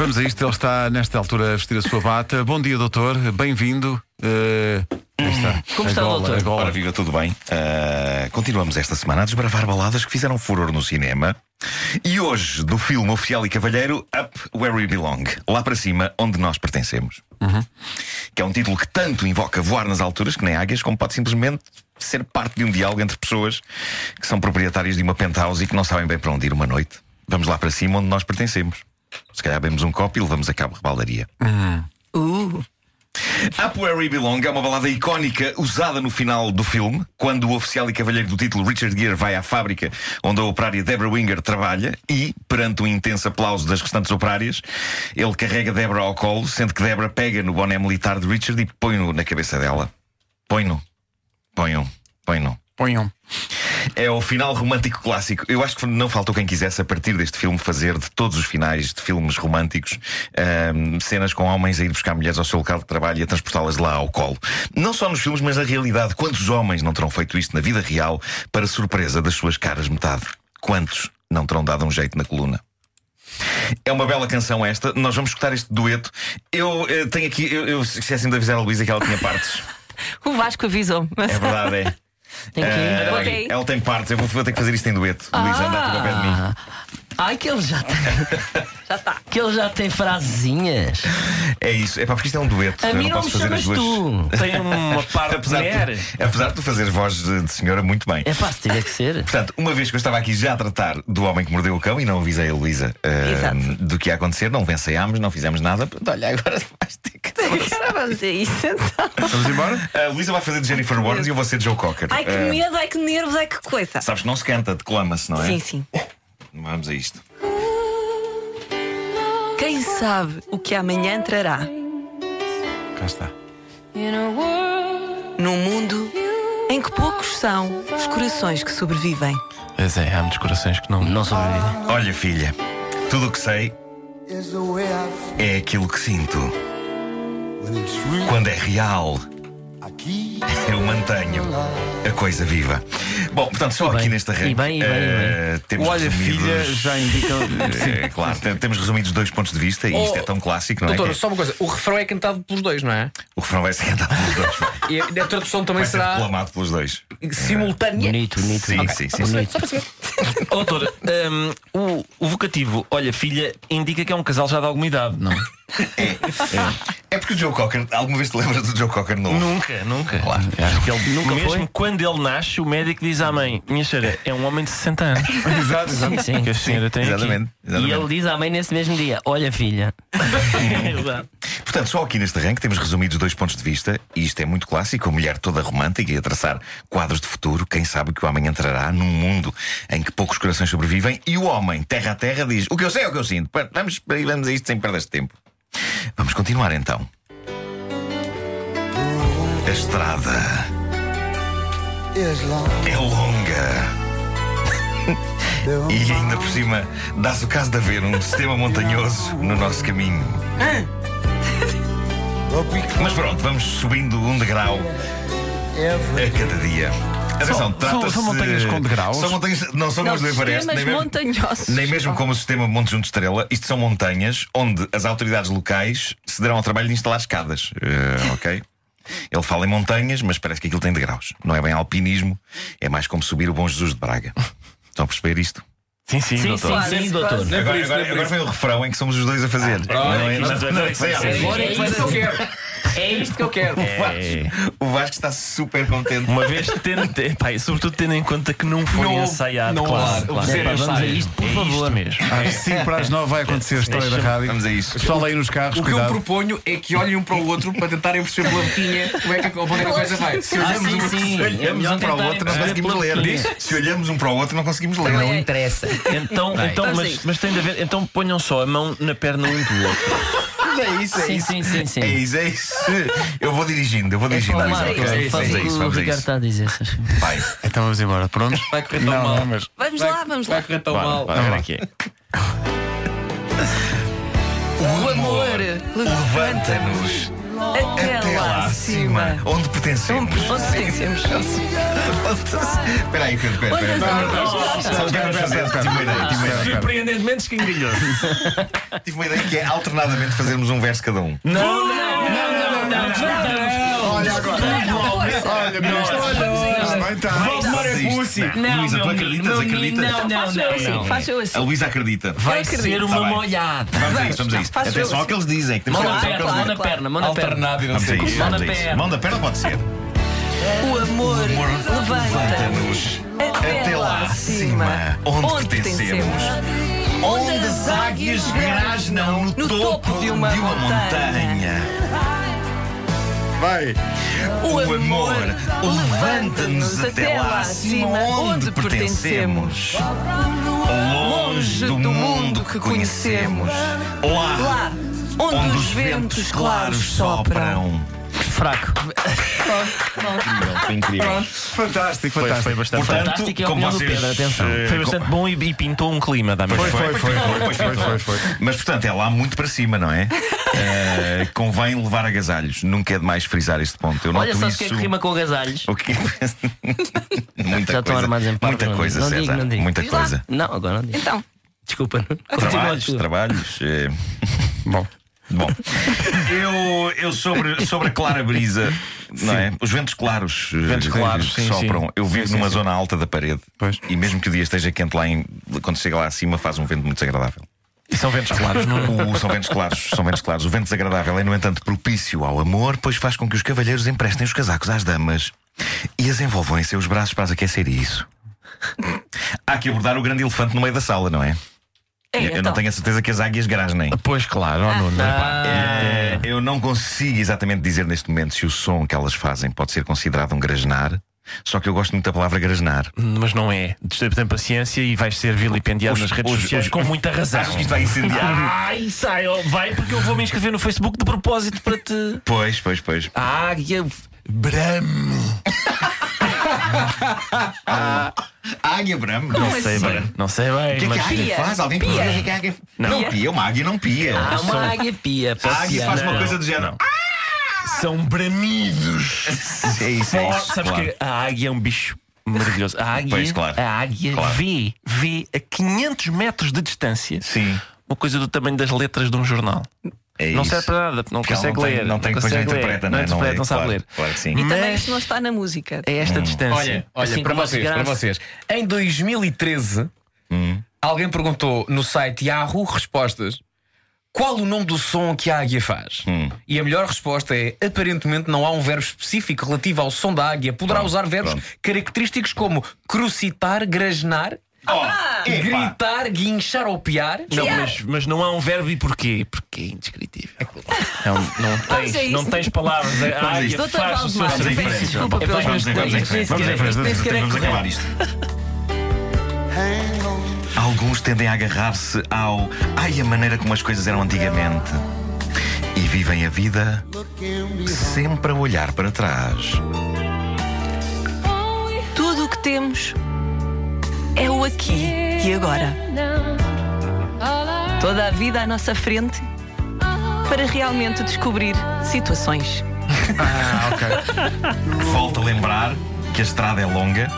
vamos a isto. Ele está nesta altura a vestir a sua bata. Bom dia, doutor. Bem-vindo. Uh, está. Como está, gola, doutor? a gola. Ora, viva, tudo bem? Ah, continuamos esta semana a desbravar baladas que fizeram furor no cinema. E hoje, do filme Oficial e Cavalheiro, Up Where We Belong. Lá para cima, onde nós pertencemos. Que é um título que tanto invoca voar nas alturas, que nem águias, como pode simplesmente ser parte de um diálogo entre pessoas que são proprietárias de uma penthouse e que não sabem bem para onde ir uma noite. Vamos lá para cima, onde nós pertencemos. Se calhar bebemos um copo e levamos a cabo rebaldaria. Uh, Up Where We Belong é uma balada icónica usada no final do filme, quando o oficial e cavalheiro do título Richard Gere vai à fábrica onde a operária Deborah Winger trabalha e, perante um intenso aplauso das restantes operárias, ele carrega Deborah ao colo, sendo que Deborah pega no boné militar de Richard e põe-no na cabeça dela. Põe-no. Põe-no. Põe-no. Ponham. É o final romântico clássico. Eu acho que não faltou quem quisesse, a partir deste filme, fazer de todos os finais de filmes românticos ahm, cenas com homens a ir buscar mulheres ao seu local de trabalho e a transportá-las lá ao colo. Não só nos filmes, mas na realidade. Quantos homens não terão feito isto na vida real para surpresa das suas caras metade? Quantos não terão dado um jeito na coluna? É uma bela canção esta. Nós vamos escutar este dueto. Eu eh, tenho aqui, eu, eu esqueci de avisar a Luísa que ela tinha partes. o Vasco avisou. É verdade, é. Tem que ir. Ah, Ok. Ela tem partes, eu vou, vou ter que fazer isto em dueto. Luísa, anda aqui para o pé de mim. Ai, que ele já tem. já tá. Que ele já tem frasezinhas. É isso, é para porque isto é um dueto. A eu mim não não posso me fazer chamas as duas. tu. Tem uma parte de Apesar mulher. de, apesar de tu fazeres voz de, de senhora muito bem. É pá, se tiver que ser. Portanto, uma vez que eu estava aqui já a tratar do homem que mordeu o cão e não avisei a Luísa Exato. do que ia acontecer, não venceiámos, não fizemos nada. Pronto, Olha, agora vais ter que. Agora vamos a isso então. Vamos embora? A Luísa vai fazer de Jennifer Warnes e eu vou ser de Joe Cocker. Ai que Ah, medo, ai que nervos, ai que coisa. Sabes que não se canta, declama-se, não é? Sim, sim. Vamos a isto. Quem sabe o que amanhã trará Cá está. num mundo em que poucos são os corações que sobrevivem. Pois é, há muitos corações que não. Não sobrevivem. Olha, filha, tudo o que sei é aquilo que sinto. Quando é real, eu mantenho a coisa viva. Bom, portanto, só E aqui bem, neste arranque. e bem, e bem, e eh, temos Olha, resumidos- filha, já indica. Eh, claro, tem- temos resumidos dois pontos de vista e isto é tão clássico, não é? Doutor, Que só uma coisa: o refrão é cantado pelos dois, não é? O refrão vai ser cantado pelos dois. E a tradução também Vai ser será reclamado pelos dois. simultânea. Bonito, bonito. Sim, Ok. sim, sim, sim. Bonito. Doutor, hum, o, o vocativo, olha, filha, indica que é um casal já de alguma idade, não? É porque o Joe Cocker, alguma vez te lembras do Joe Cocker novo? Nunca, nunca. Claro. Acho que ele Nunca mesmo foi? quando ele nasce, o médico diz à mãe: Minha senhora, é um homem de 60 anos. Exato, exato. Sim, sim. Que a senhora tem aqui. Exatamente. E exatamente. ele diz à mãe nesse mesmo dia: Olha, filha. É verdade. Portanto, só aqui neste arranque temos resumidos dois pontos de vista, e isto é muito clássico: a mulher toda romântica e a traçar quadros de futuro, quem sabe que o amanhã trará num mundo em que poucos corações sobrevivem, e o homem, terra a terra, diz: O que eu sei é o que eu sinto. Pá, Vamos, vamos a isto sem perder este tempo. Vamos continuar então. A estrada é longa. E ainda por cima, dá-se o caso de haver um sistema montanhoso no nosso caminho. Mas pronto, vamos subindo um degrau a cada dia. Atenção, São- trata-se. são montanhas com degraus? São montanhas, não são do Everest, nem mesmo, montanhosos. nem mesmo como o sistema Monte Junto Estrela. Isto são montanhas onde as autoridades locais se deram ao trabalho de instalar escadas. Eh, ok? Ele fala em montanhas, mas parece que aquilo tem degraus. Não é bem alpinismo, é mais como subir o Bom Jesus de Braga. Estão a perceber isto? Sim, sim, Sim, doutor. sim, sim, doutor. É Agora, não é agora, agora vem o refrão em que somos os dois a fazer. não é, Agora é que É eu quero. É isto que eu quero. O Vasco, o Vasco está super contente. Uma vez tendo, pá, sobretudo tendo em conta que não foi Não- ensaiado, não claro. claro. Epá, vamos a isto, por É favor. isto mesmo. Às 5 para as 9 vai acontecer a história da rádio. Vamos a isso. Pessoal aí nos carros, O que eu cuidado. proponho é que olhem um para o outro para tentarem perceber pela boquinha como é que, onde é que a coisa vai. Se Ah, olhamos, sim, um, sim. se olhamos É um para o outro, não conseguimos ler. Se olhamos um para o outro, não conseguimos ler. Não interessa. Então, então Então, mas, mas tem de haver. Então ponham só a mão na perna um do outro. É isso, é Sim, isso. sim, sim, sim. É isso, é isso. Eu vou dirigindo, eu vou dirigindo. Claro, Luísa, ok? claro, Vamos faz a o isso, o vamos Ricardo isso. está a dizer. se achas. Vai. Então vamos embora. Prontos? Vai correr tão Não, mal. não, mas. Vamos Vai- lá, vamos Vai lá. correr tão Vai, mal. vai, agora aqui. O amor levanta-nos Até, Até lá acima. Onde pertencemos? Onde pertencemos? Espera aí, Pedro, espera, ideia. Surpreendentemente escangalhoso. Tive uma ideia que é alternadamente fazermos um verso cada um. Não, não, não, não, não, não. Olha agora. Olha, olha, vai estar. Isto, pussy. não. Luísa, tu acreditas? Acreditas? Não, não, Faço eu não, assim, não. faço eu assim. A Luísa acredita. Vai acredito. ser Tá uma bem. molhada. Vamos a isso, vamos a isso. Faço eu Atenção ao assim. que eles dizem. que temos Mão que na o que perna, eles mão na dizem. perna, mão na perna. Alternado e não Vamos a sei o isso, quê. Mão vamos na a isso. perna. Mão da perna pode ser. O amor levanta-nos Até lá acima, onde pertencemos. Onde as águias grasnam no topo de uma montanha. Vai. O amor levanta-nos até lá acima, onde pertencemos. Longe do mundo que conhecemos. Lá, lá onde os ventos claros sopram. Fraco. Foi incrível. Fantástico, Foi, fantástico. foi bastante Portanto, Fantástico é a como opinião do vocês, Pedro, atenção. eh, Foi bastante bom e, e pintou um clima da Pois mesma foi, foi, foi, foi, foi, foi. Mas portanto é lá muito para cima, não é? Eh, convém levar agasalhos. Nunca é demais frisar este ponto. Eu Olha noto só isso. se que é que rima com agasalhos. O quê? muita Já estão coisa. armados em parvo, muita não coisa, digo, não César. digo, não digo. Muita Diz lá. coisa. Não, agora não digo. Então, Desculpa. Trabalhos, Continua. trabalhos. eh, Bom. Bom, eu, eu sobre, sobre a clara brisa, não é? Os ventos claros, eh, Ventos claros, que sim, sopram. sim. Eu vivo Sim, numa zona alta da parede. Pois. E mesmo que o dia esteja quente lá em, quando chega lá acima, faz um vento muito desagradável. E são ventos claros, não O- são ventos claros, são ventos claros. O vento desagradável é, no entanto, propício ao amor, pois faz com que os cavalheiros emprestem os casacos às damas e as envolvam em seus braços para as aquecer e isso. Há que abordar o grande elefante no meio da sala, não é? É, eu então. não tenho a certeza que as águias grasnem. Pois claro, oh, Nuno. É, eu não consigo exatamente dizer neste momento se o som que elas fazem pode ser considerado um grasnar. Só que eu gosto muito da palavra grasnar. Mas não é. Tem paciência e vais ser vilipendiado Os- nas redes os- sociais os- com muita razão. Achas que isto vai incendiar? Ai, sai, ó, vai porque eu vou me inscrever no Facebook de propósito para te. pois, pois, pois. A águia brame. Águia. Como Não sei assim? bem, não sei bem. O que é que mas... a águia Pia. faz? Alguém Pia. pia. O que é que a águia Não, Pia. pia. Uma águia não pia. Há uma águia pia. a águia faz uma Não, coisa do género. São bramidos. É isso, é isso. sabes claro. que a águia é um bicho maravilhoso. A águia, Pois, claro. a águia Claro. vê, vê a 500 metros de distância Sim. uma coisa do tamanho das letras de um jornal. É não isso. serve para nada, não Porque ela consegue não tem- ler. não tem- depois não ler, interpreta, não, não é? Não interpreta, lê, não sabe claro, ler. claro que sim. E também Mas isto não está na música. é esta distância. Olha, olha, Assim para como vocês, para vocês. Em 2013, alguém perguntou no site Yahoo Respostas qual o nome do som que a águia faz. E a melhor resposta é: aparentemente não há um verbo específico relativo ao som da águia. Poderá Pronto, usar verbos pronto. característicos como crucitar, grasnar, Oh, gritar, guinchar ou piar. Não, mas, mas não há um verbo e porquê? Porque é indescritível. Não, não, a tens, isso. não tens palavras. A águia isto. Doutor faz o seu Valdemar, Vamos em serviço. frente. desculpa pelos Vamos meus em- vamos em colegas. frente. Vamos em frente. Nem sequer é Vamos correto. acabar isto. Alguns tendem a agarrar-se ao. Ai, a maneira como as coisas eram antigamente. E vivem a vida sempre a olhar para trás. Tudo o que temos é o aqui e agora. Toda a vida à nossa frente para realmente descobrir situações. Ah, ok. Volto a lembrar que a estrada é longa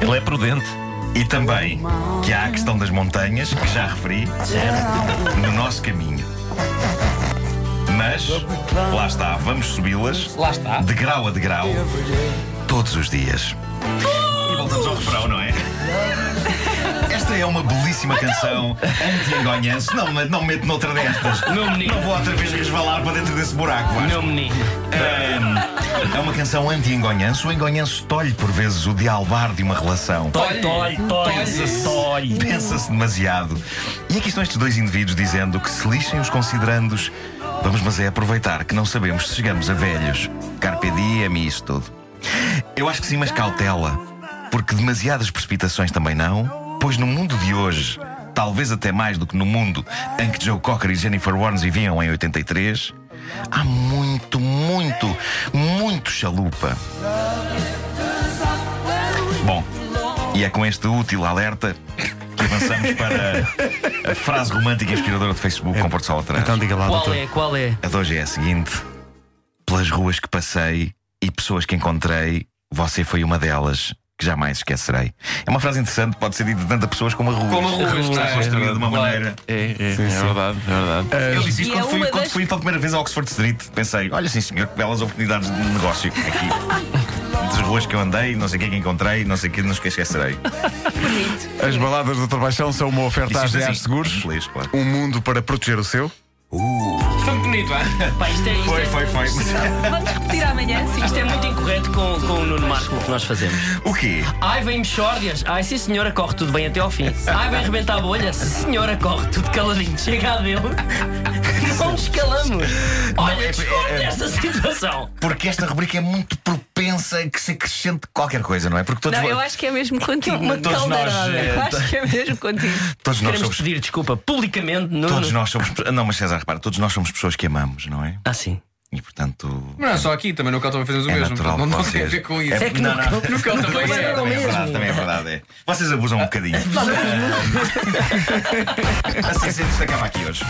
Ele é prudente. e também que há a questão das montanhas, que já referi, no nosso caminho. Mas, lá está, vamos subi-las, Lá está. de grau a degrau, todos os dias. É uma belíssima canção anti-engonhanço. Não, me- não me meto noutra destas. Meu menino. Não vou outra vez resvalar para dentro desse buraco. Vasco. Meu menino. É uma canção anti-engonhanço. O engonhanço tolhe por vezes o dialbar de uma relação. Tolhe, tolhe, tolhe, tolhe. Pensa-se demasiado. E aqui estão estes dois indivíduos dizendo que se lixem os considerandos. Vamos, mas é aproveitar que não sabemos se chegamos a velhos. Carpe diem e isso tudo. Eu acho que sim, mas cautela. Porque demasiadas precipitações também não. Pois no mundo de hoje, talvez até mais do que no mundo em que Joe Cocker e Jennifer Warnes viviam em 83, há muito, muito, muito chalupa. Bom, e é com este útil alerta que avançamos. para a frase romântica e inspiradora do Facebook com Porto Sol atrás. Então diga lá, Qual doutor. é? Qual é? A de hoje é a seguinte: Pelas ruas que passei e pessoas que encontrei, você foi uma delas que jamais esquecerei. É uma frase interessante, pode ser dita de tantas pessoas como a rua. Como a ruas, Está é? construída de uma Claro. maneira. É, é, é sim. verdade, é verdade. Eu disse isto quando, é fui, quando das- fui pela primeira vez a Oxford Street. Pensei, olha sim senhor, que belas oportunidades de negócio aqui. Das ruas que eu andei, não sei o que é que encontrei, não sei o que, não esquecerei. Bonito. As baladas do Dr. Baixão são uma oferta às assim, Seguros. inglês, claro. Um mundo para proteger o seu. Tão bonito, ah? Pá, isto é, isto Foi, é- foi, foi. Vamos repetir amanhã, sim. Isto é muito incorreto com, com o Nuno Marco que nós fazemos. O quê? Ai, vem Mexórdias. Ai, sim senhora, corre tudo bem até ao fim. Ai, vem rebentar a bolha. Sim senhora, corre tudo caladinho. Chega a dele. Não escalamos. Olha, é- é- esta situação. Porque esta rubrica é muito propensa a que se acrescente qualquer coisa, não é? Porque todos, Não, vo- eu acho que é mesmo contigo. Uma Todos nós, caldeirada. eh, Eu acho que é mesmo contigo. todos nós Queremos somos. pedir desculpa publicamente, Nuno. Todos nós somos. Não, mas César, repara, todos nós somos pessoas que amamos, não é? Ah, sim. E portanto. Mas não é só aqui, também no Cal também fazemos o É mesmo. natural não não vocês- tem a ver com isso. É que não, não. No Cal também é. é o Também é verdade, também é verdade. É. Vocês abusam um bocadinho. assim se destacava aqui hoje.